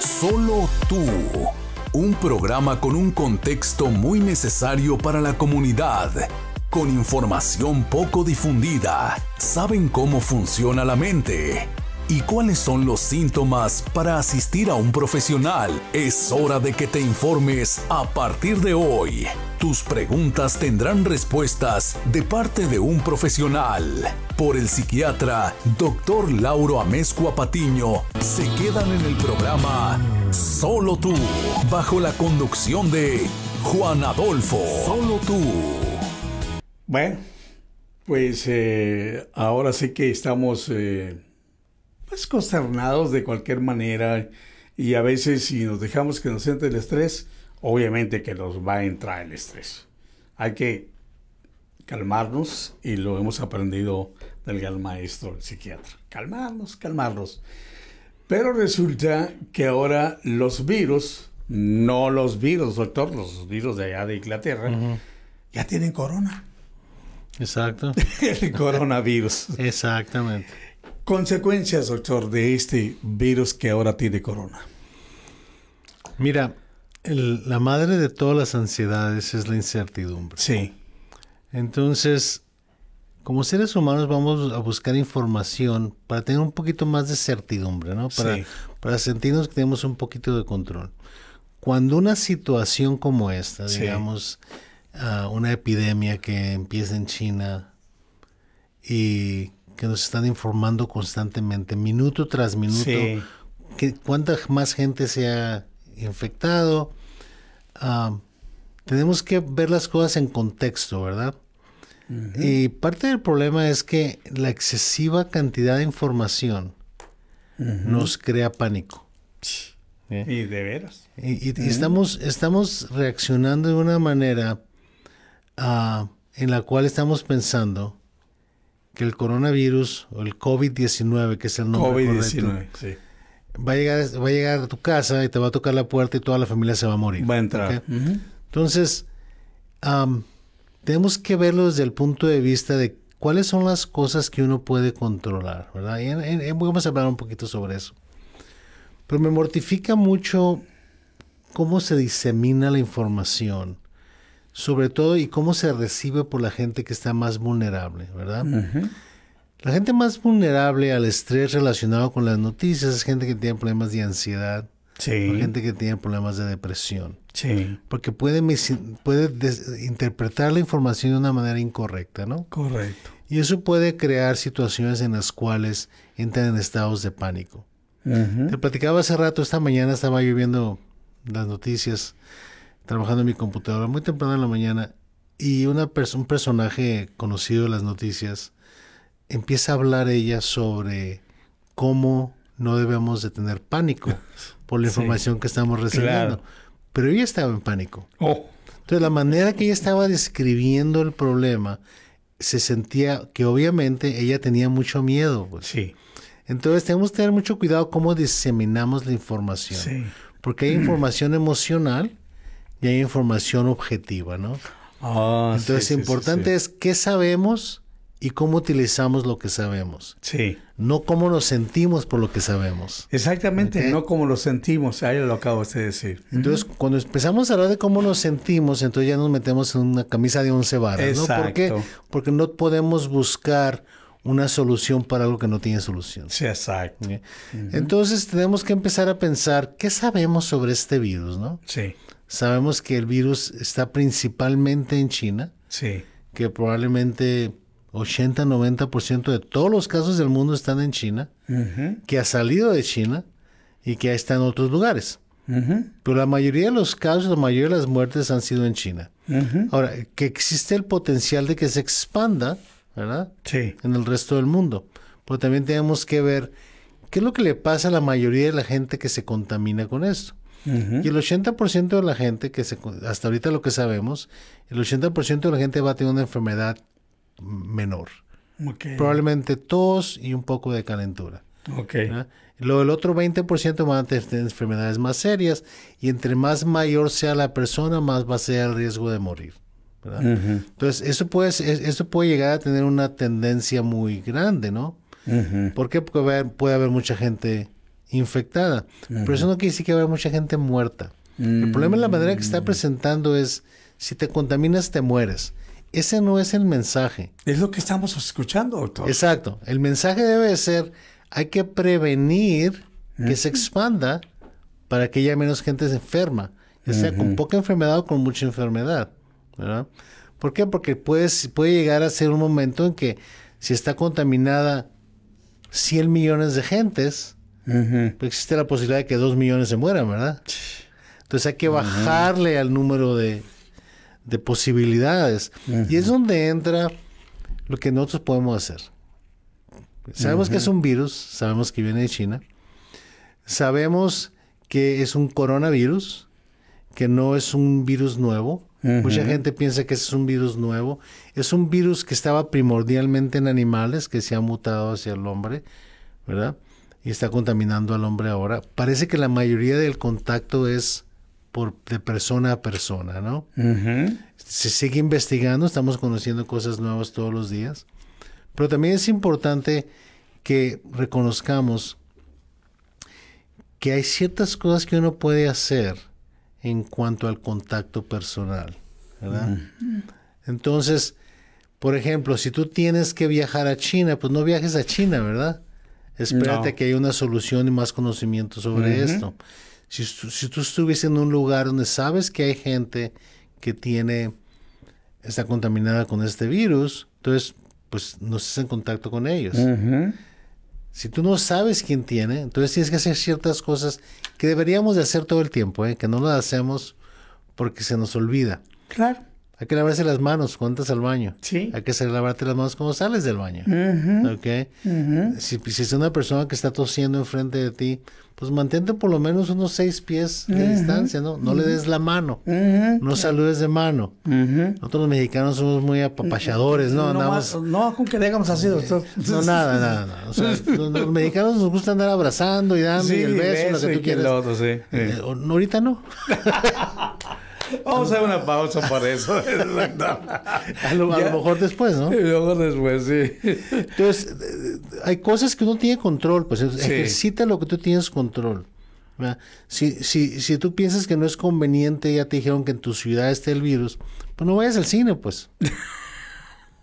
Solo tú. Un programa con un contexto muy necesario para la comunidad. Con información poco difundida. Saben cómo funciona la mente. ¿Y cuáles son los síntomas para asistir a un profesional? Es hora de que te informes a partir de hoy. Tus preguntas tendrán respuestas de parte de un profesional. Por el psiquiatra Dr. Lauro Amezcua Patiño, se quedan en el programa Solo tú, bajo la conducción de Juan Adolfo. Solo tú. Bueno, pues eh, ahora sí que estamos eh, pues consternados de cualquier manera y a veces si nos dejamos que nos entre el estrés, obviamente que nos va a entrar el estrés. Hay que calmarnos y lo hemos aprendido del gran maestro, el psiquiatra. Calmarnos, calmarnos. Pero resulta que ahora los virus, no los virus, doctor, los virus de allá de Inglaterra, ya tienen corona. Exacto. el coronavirus. Exactamente. Consecuencias, doctor, de este virus que ahora tiene corona. Mira, el- la madre de todas las ansiedades es la incertidumbre. Sí. Entonces, como seres humanos vamos a buscar información para tener un poquito más de certidumbre, ¿no? Para, Sí. para sentirnos que tenemos un poquito de control. Cuando una situación como esta, Sí. digamos, ah, una epidemia que empieza en China y que nos están informando constantemente, minuto tras minuto, Sí. que cuánta más gente se ha infectado. Ah, tenemos que ver las cosas en contexto, ¿verdad? Y parte del problema es que la excesiva cantidad de información nos crea pánico. ¿eh? Y de veras. Y, y- y estamos, estamos reaccionando de una manera ah, en la cual estamos pensando que el coronavirus o el COVID-19, que es el nombre correcto, COVID-19. Sí. va a llegar, va a llegar a tu casa y te va a tocar la puerta y toda la familia se va a morir. Va a entrar. Entonces, am, tenemos que verlo desde el punto de vista de cuáles son las cosas que uno puede controlar, ¿verdad? Y en- en- vamos a hablar un poquito sobre eso. Pero me mortifica mucho cómo se disemina la información, sobre todo y cómo se recibe por la gente que está más vulnerable, ¿verdad? La gente más vulnerable al estrés relacionado con las noticias es gente que tiene problemas de ansiedad, Sí. gente que tiene problemas de depresión Sí. porque puede, interpretar la información de una manera incorrecta, ¿no? Correcto. Y eso puede crear situaciones en las cuales entran en estados de pánico. Te platicaba hace rato, esta mañana estaba yo viendo las noticias, trabajando en mi computadora muy temprano en la mañana, y una un personaje conocido de las noticias empieza a hablar ella sobre cómo no debemos de tener pánico por la Sí. información que estamos recibiendo. Claro. Pero ella estaba en pánico. Oh. Entonces, la manera que ella estaba describiendo el problema, se sentía que obviamente ella tenía mucho miedo. pues. Sí. Entonces, tenemos que tener mucho cuidado cómo diseminamos la información. Sí. Porque hay información emocional y hay información objetiva, ¿no? Ah, Entonces, sí, importante sí, es qué sabemos y cómo utilizamos lo que sabemos. sí. No cómo nos sentimos por lo que sabemos. Exactamente, no como lo sentimos, ahí lo acabo de decir. Entonces, cuando empezamos a hablar de cómo nos sentimos, entonces ya nos metemos en una camisa de once varas, ¿no? ¿Por qué? Exacto. Porque no podemos buscar una solución para algo que no tiene solución. Sí, exacto. Entonces, tenemos que empezar a pensar, ¿qué sabemos sobre este virus, no? Sí, Sabemos que el virus está principalmente en China, sí, que probablemente 80-90% de todos los casos del mundo están en China, que ha salido de China y que está en otros lugares. Pero la mayoría de los casos, la mayoría de las muertes han sido en China. Ahora, que existe el potencial de que se expanda, ¿verdad? Sí, En el resto del mundo. Pero también tenemos que ver qué es lo que le pasa a la mayoría de la gente que se contamina con esto. Y el 80% de la gente que se, hasta ahorita lo que sabemos, el 80% de la gente va a tener una enfermedad menor. Probablemente tos y un poco de calentura. ok, ¿verdad? Luego el otro 20% van a tener enfermedades más serias y entre más mayor sea la persona, más va a ser el riesgo de morir. Entonces, eso puede, es- eso puede llegar a tener una tendencia muy grande, ¿no? ¿Por qué? Porque haber- puede haber mucha gente infectada. Pero eso no quiere decir que haya mucha gente muerta. El problema en la manera que está presentando es, si te contaminas te mueres. Ese no es el mensaje. Es lo que estamos escuchando, doctor. Exacto. El mensaje debe ser, hay que prevenir que se expanda para que haya menos gente enferma, ya sea con poca enfermedad o con mucha enfermedad. ¿verdad? ¿Por qué? Porque puedes, puede llegar a ser un momento en que si está contaminada 100 millones de gentes, existe la posibilidad de que 2 millones se mueran, ¿verdad? Entonces hay que bajarle al número de, de posibilidades. Y es donde entra lo que nosotros podemos hacer. Sabemos que es un virus, sabemos que viene de China, sabemos que es un coronavirus, que no es un virus nuevo. Mucha gente piensa que es un virus nuevo. Es un virus que estaba primordialmente en animales, que se ha mutado hacia el hombre, ¿verdad? Y está contaminando al hombre ahora. Parece que la mayoría del contacto es por, de persona a persona, ¿no? Se sigue investigando, estamos conociendo cosas nuevas todos los días. Pero también es importante que reconozcamos que hay ciertas cosas que uno puede hacer en cuanto al contacto personal, ¿verdad? Entonces, por ejemplo, si tú tienes que viajar a China, pues no viajes a China, ¿verdad? Espérate No. que haya una solución y más conocimiento sobre esto. Si, tú- si tú estuvieses en un lugar donde sabes que hay gente que tiene, está contaminada con este virus, entonces, pues no estés en contacto con ellos. Si tú no sabes quién tiene, entonces tienes que hacer ciertas cosas que deberíamos de hacer todo el tiempo, ¿eh? que no las hacemos porque se nos olvida. Claro. Hay que lavarse las manos cuando entras al baño. Sí. Hay que hacer lavarte las manos cuando sales del baño. ¿Ok? si, si es una persona que está tosiendo enfrente de ti, pues mantente por lo menos unos seis pies de distancia, ¿no? No le des la mano. No saludes de mano. Nosotros los mexicanos somos muy apapachadores, ¿no? No, Andamos... más- no, con que digamos así, doctor. No, nada, nada, nada. O sea, los, los mexicanos nos gusta andar abrazando y dando y el beso, lo que y tú quieras. otro, sí. Eh, ahorita no. Vamos a hacer una pausa para eso. A lo, a lo mejor después, ¿no? Y luego después, sí. Entonces, eh, hay cosas que uno tiene control, pues ejercita lo que tú tienes control. Si, si, si tú piensas que no es conveniente, ya te dijeron que en tu ciudad está el virus, pues no vayas al cine, pues.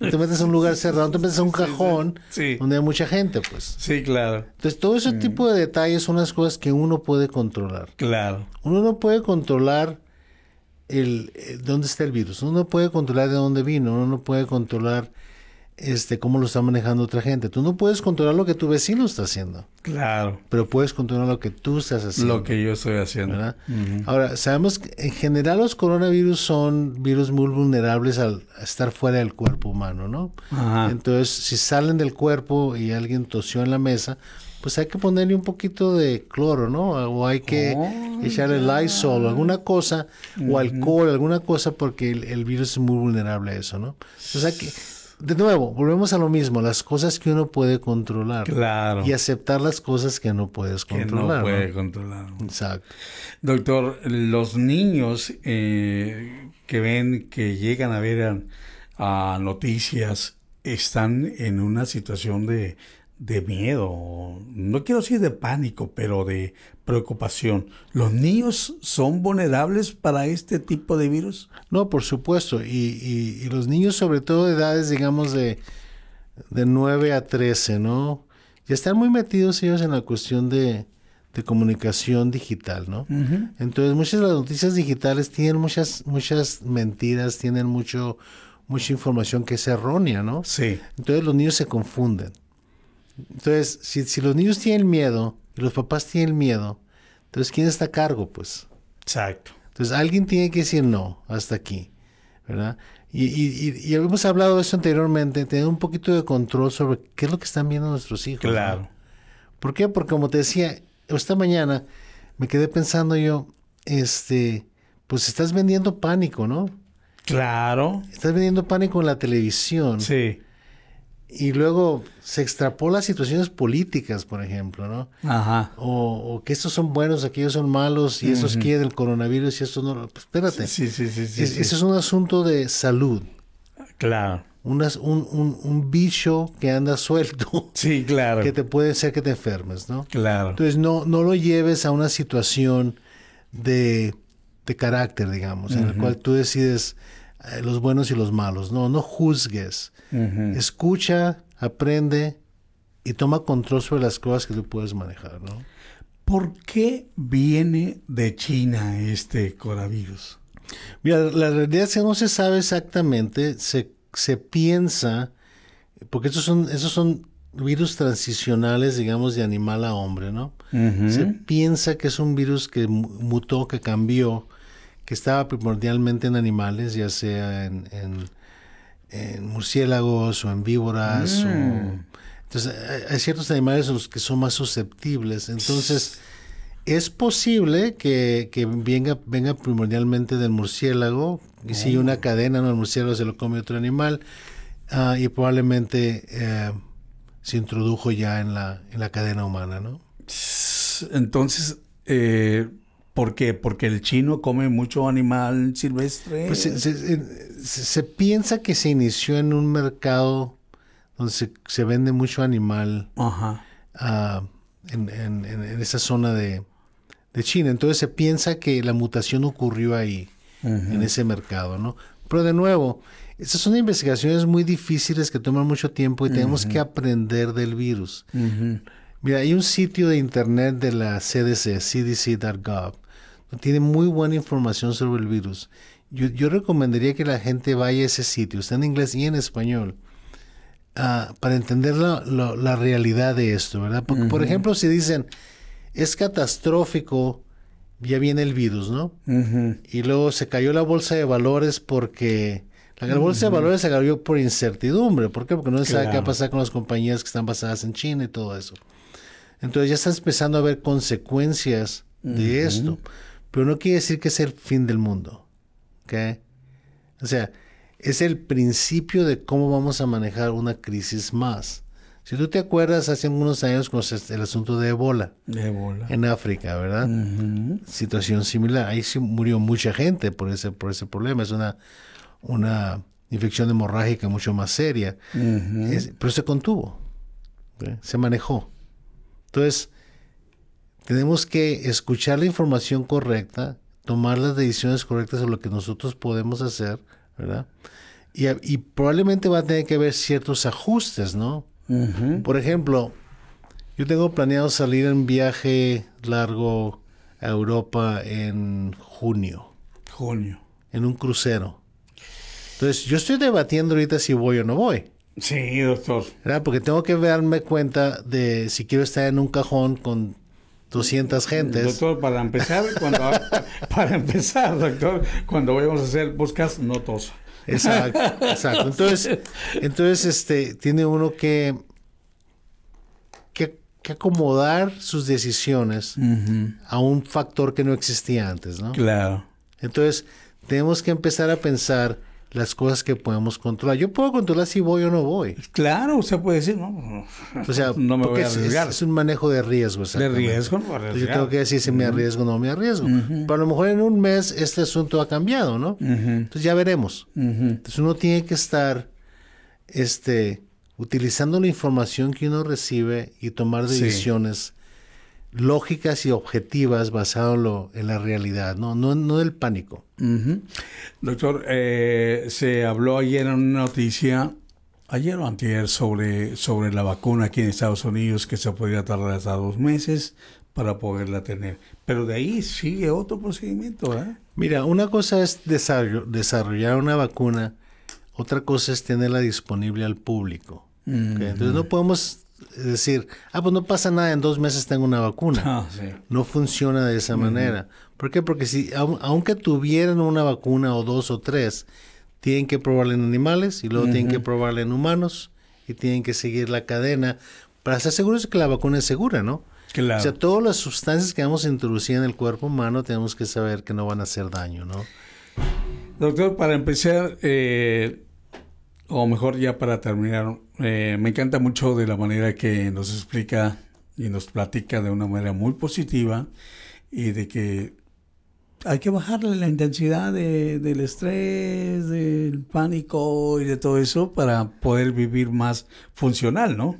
No te metes a un lugar cerrado, no te metes a un cajón Sí. donde hay mucha gente, pues. Sí, claro. Entonces, todo ese tipo de detalles son las cosas que uno puede controlar. Claro. Uno no puede controlar el, el- dónde está el virus, uno no puede controlar de dónde vino, uno no puede controlar este cómo lo está manejando otra gente. Tú no puedes controlar lo que tu vecino está haciendo, Claro. pero puedes controlar lo que tú estás haciendo. Lo que yo estoy haciendo. ¿verdad? Ahora, sabemos que en general los coronavirus son virus muy vulnerables al estar fuera del cuerpo humano, ¿no? Ajá. Entonces, si salen del cuerpo y alguien tosió en la mesa, pues hay que ponerle un poquito de cloro, ¿no? O hay que Oh, echarle Lysol o alguna cosa, o alcohol, alguna cosa, porque el, el virus es muy vulnerable a eso, ¿no? Entonces hay que, de nuevo, volvemos a lo mismo, las cosas que uno puede controlar. Claro. Y aceptar las cosas que no puedes que controlar. no puede ¿no? controlar. Exacto. Doctor, los niños eh, que ven, que llegan a ver a, a noticias, están en una situación de, de miedo, no quiero decir de pánico, pero de preocupación. ¿Los niños son vulnerables para este tipo de virus? No, por supuesto. Y, y- y los niños, sobre todo de edades, digamos, de, de 9 a 13, ¿no? Ya están muy metidos ellos en la cuestión de, de comunicación digital, ¿no? Entonces, muchas de las noticias digitales tienen muchas, muchas mentiras, tienen mucho, mucha información que es errónea, ¿no? Sí. Entonces, los niños se confunden. Entonces, si, si los niños tienen miedo y los papás tienen miedo, entonces, ¿quién está a cargo, pues? Exacto. Entonces alguien tiene que decir no, hasta aquí, ¿verdad? Y, y, y, y hemos hablado de eso anteriormente, tener un poquito de control sobre qué es lo que están viendo nuestros hijos. ¿no? Claro. ¿Por qué? Porque como te decía, esta mañana me quedé pensando yo, este, pues estás vendiendo pánico, ¿no? Claro. Estás vendiendo pánico en la televisión. Sí. Y luego se extrapola a situaciones políticas, por ejemplo, ¿no? Ajá. O, o que estos son buenos, aquellos son malos, y estos quieren el coronavirus y estos no. Pues espérate. Sí, sí, sí, sí. Es- sí. Ese es un asunto de salud. Claro. unas, un, un, un bicho que anda suelto. Sí, claro. Que te puede ser que te enfermes, ¿no? Claro. Entonces no, no lo lleves a una situación de, de carácter, digamos, en el cual tú decides eh, los buenos y los malos. No, no juzgues. Escucha, aprende y toma control sobre las cosas que tú puedes manejar, ¿no? ¿Por qué viene de China este coronavirus? Mira, la realidad es que no se sabe exactamente, se, se piensa, porque esos son, esos son virus transicionales, digamos, de animal a hombre, ¿no? Se piensa que es un virus que mutó, que cambió, que estaba primordialmente en animales, ya sea en, en, murciélagos o en víboras. Mm. entonces, hay ciertos animales los que son más susceptibles. Entonces, es posible que, venga, venga primordialmente del murciélago, y si una oh. cadena, ¿no? El murciélago se lo come otro animal, ah, y probablemente eh, se introdujo ya en la, en la cadena humana, ¿no? Entonces, eh, ¿por qué? Porque el chino come mucho animal silvestre. Pues se, piensa que se inició en un mercado donde se, vende mucho animal Ajá. Ah, en, en, esa zona de, de, China. Entonces se piensa que la mutación ocurrió ahí, en ese mercado, ¿no? Pero de nuevo, esas son investigaciones muy difíciles que toman mucho tiempo y tenemos que aprender del virus. Mira, hay un sitio de internet de la CDC, cdc.gov, tiene muy buena información sobre el virus. Yo, recomendaría que la gente vaya a ese sitio, está en inglés y en español, ah, para entender la, realidad de esto, ¿verdad? Porque, por ejemplo, si dicen, es catastrófico, ya viene el virus, ¿no? Y luego se cayó la bolsa de valores porque la bolsa de valores se cayó por incertidumbre. ¿Por qué? Porque no se sabe qué va a pasar con las compañías que están basadas en China y todo eso. Entonces ya estás empezando a ver consecuencias de esto. Pero no quiere decir que es el fin del mundo. ¿Ok? O sea, es el principio de cómo vamos a manejar una crisis más. Si tú te acuerdas, hace algunos años con el asunto de Ebola. De Ebola. En África, ¿verdad? Situación similar. Ahí sí murió mucha gente por ese, por ese problema. Es una una infección hemorrágica mucho más seria, pero se contuvo, se manejó. Entonces, tenemos que escuchar la información correcta, tomar las decisiones correctas sobre lo que nosotros podemos hacer, ¿verdad? Y, probablemente va a tener que haber ciertos ajustes, ¿no? Por ejemplo, yo tengo planeado salir en viaje largo a Europa en junio. Junio. En un crucero. Entonces, yo estoy debatiendo ahorita si voy o no voy. Sí, doctor. ¿verdad? Porque tengo que darme cuenta de si quiero estar en un cajón con 200 gentes. Doctor, para empezar, cuando para empezar, doctor, cuando vayamos a hacer buscas, no tosa. Exacto, exacto. Entonces, entonces este, tiene uno que, que, acomodar sus decisiones a un factor que no existía antes, ¿no? Claro. Entonces, tenemos que empezar a pensar las cosas que podemos controlar. Yo puedo controlar si voy o no voy. Claro, usted puede decir, no, o sea, no me voy a arriesgar. Es, un manejo de riesgo. De riesgo, no Yo tengo que decir si me arriesgo o no me arriesgo. Pero a lo mejor en un mes este asunto ha cambiado, ¿no? Entonces ya veremos. Entonces uno tiene que estar este, utilizando la información que uno recibe y tomar decisiones lógicas y objetivas basado en la realidad, no, no, no del pánico. Doctor, eh, se habló ayer en una noticia, ayer o antier, sobre, sobre la vacuna aquí en Estados Unidos que se podría tardar hasta dos meses para poderla tener. Pero de ahí sigue otro procedimiento, ¿eh? Mira, una cosa es desarrollar una vacuna, otra cosa es tenerla disponible al público. Entonces no podemos es decir, ah, pues no pasa nada, en dos meses tengo una vacuna. Ah, no funciona de esa manera. ¿Por qué? Porque si, aunque tuvieran una vacuna o dos o tres, tienen que probarla en animales y luego tienen que probarla en humanos y tienen que seguir la cadena para estar seguros de que la vacuna es segura, ¿no? Claro. O sea, todas las sustancias que vamos a introducir en el cuerpo humano tenemos que saber que no van a hacer daño, ¿no? Doctor, para empezar, eh, o mejor ya para terminar, eh, me encanta mucho de la manera que nos explica y nos platica de una manera muy positiva y de que hay que bajarle la intensidad del estrés, del pánico y de todo eso para poder vivir más funcional, ¿no?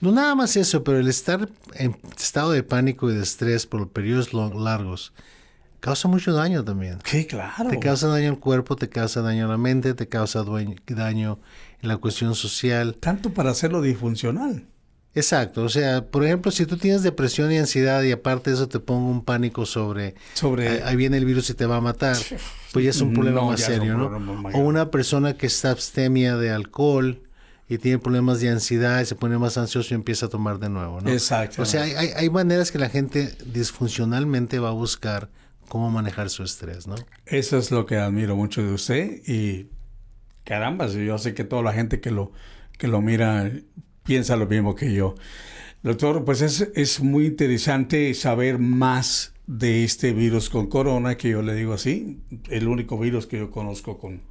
No nada más eso, pero el estar en estado de pánico y de estrés por periodos largos causa mucho daño también. Sí, claro. Te causa daño al cuerpo, te causa daño a la mente, te causa daño en la cuestión social. Tanto para hacerlo disfuncional. Exacto, o sea, por ejemplo, si tú tienes depresión y ansiedad y aparte de eso te pongo un pánico sobre, sobre... ahí viene el virus y te va a matar, pues ya es un problema más serio, ¿no? O una persona que está abstemia de alcohol y tiene problemas de ansiedad y se pone más ansioso y empieza a tomar de nuevo, ¿no? Exacto. O sea, hay, hay maneras que la gente disfuncionalmente va a buscar cómo manejar su estrés, ¿no? Eso es lo que admiro mucho de usted y caramba, yo sé que toda la gente que lo, que lo mira piensa lo mismo que yo. Doctor, pues es, es muy interesante saber más de este virus con corona, que yo le digo así, el único virus que yo conozco con,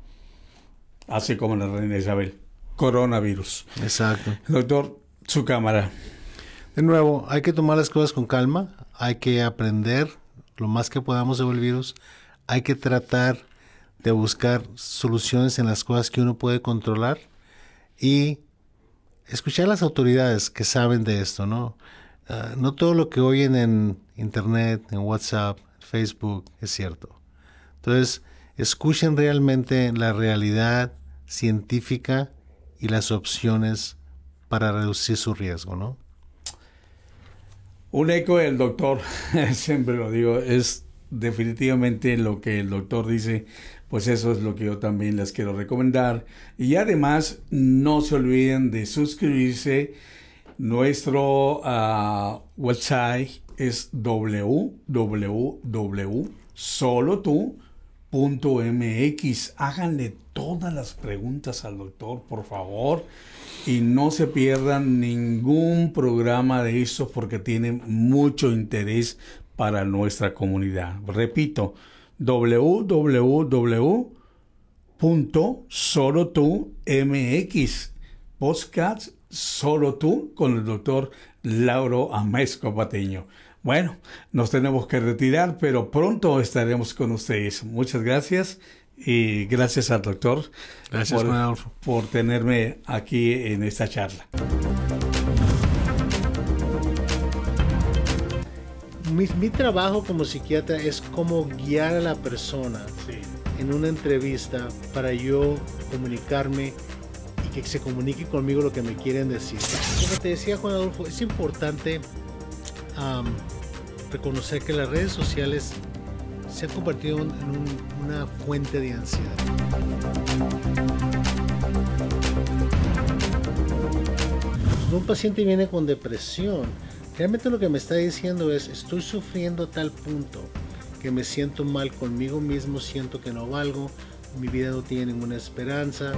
así como la reina Isabel, coronavirus. Exacto. Doctor, su cámara. De nuevo, hay que tomar las cosas con calma, hay que aprender lo más que podamos sobre el virus, hay que tratar de buscar soluciones en las cosas que uno puede controlar y escuchar a las autoridades que saben de esto, ¿no? Ah, no todo lo que oyen en Internet, en WhatsApp, Facebook es cierto. Entonces, escuchen realmente la realidad científica y las opciones para reducir su riesgo, ¿no? Un eco del doctor, siempre lo digo, es definitivamente lo que el doctor dice, pues eso es lo que yo también les quiero recomendar. Y además, no se olviden de suscribirse. Nuestro uh, website es www.solotu.mx. Háganle todas las preguntas al doctor, por favor. Y no se pierdan ningún programa de estos porque tiene mucho interés para nuestra comunidad. Repito, www.solotu.mx. Podcast Solo tú con el doctor Lauro Amesco Pateño. Bueno, nos tenemos que retirar, pero pronto estaremos con ustedes. Muchas gracias y gracias al doctor gracias, por, por tenerme aquí en esta charla. mi, trabajo como psiquiatra es como guiar a la persona en una entrevista para yo comunicarme y que se comunique conmigo lo que me quieren decir. Como te decía Juan Adolfo, es importante reconocer que las redes sociales se han convertido en una fuente de ansiedad. Cuando un paciente viene con depresión, Realmente lo que me está diciendo es, estoy sufriendo a tal punto que me siento mal conmigo mismo, siento que no valgo, mi vida no tiene ninguna esperanza.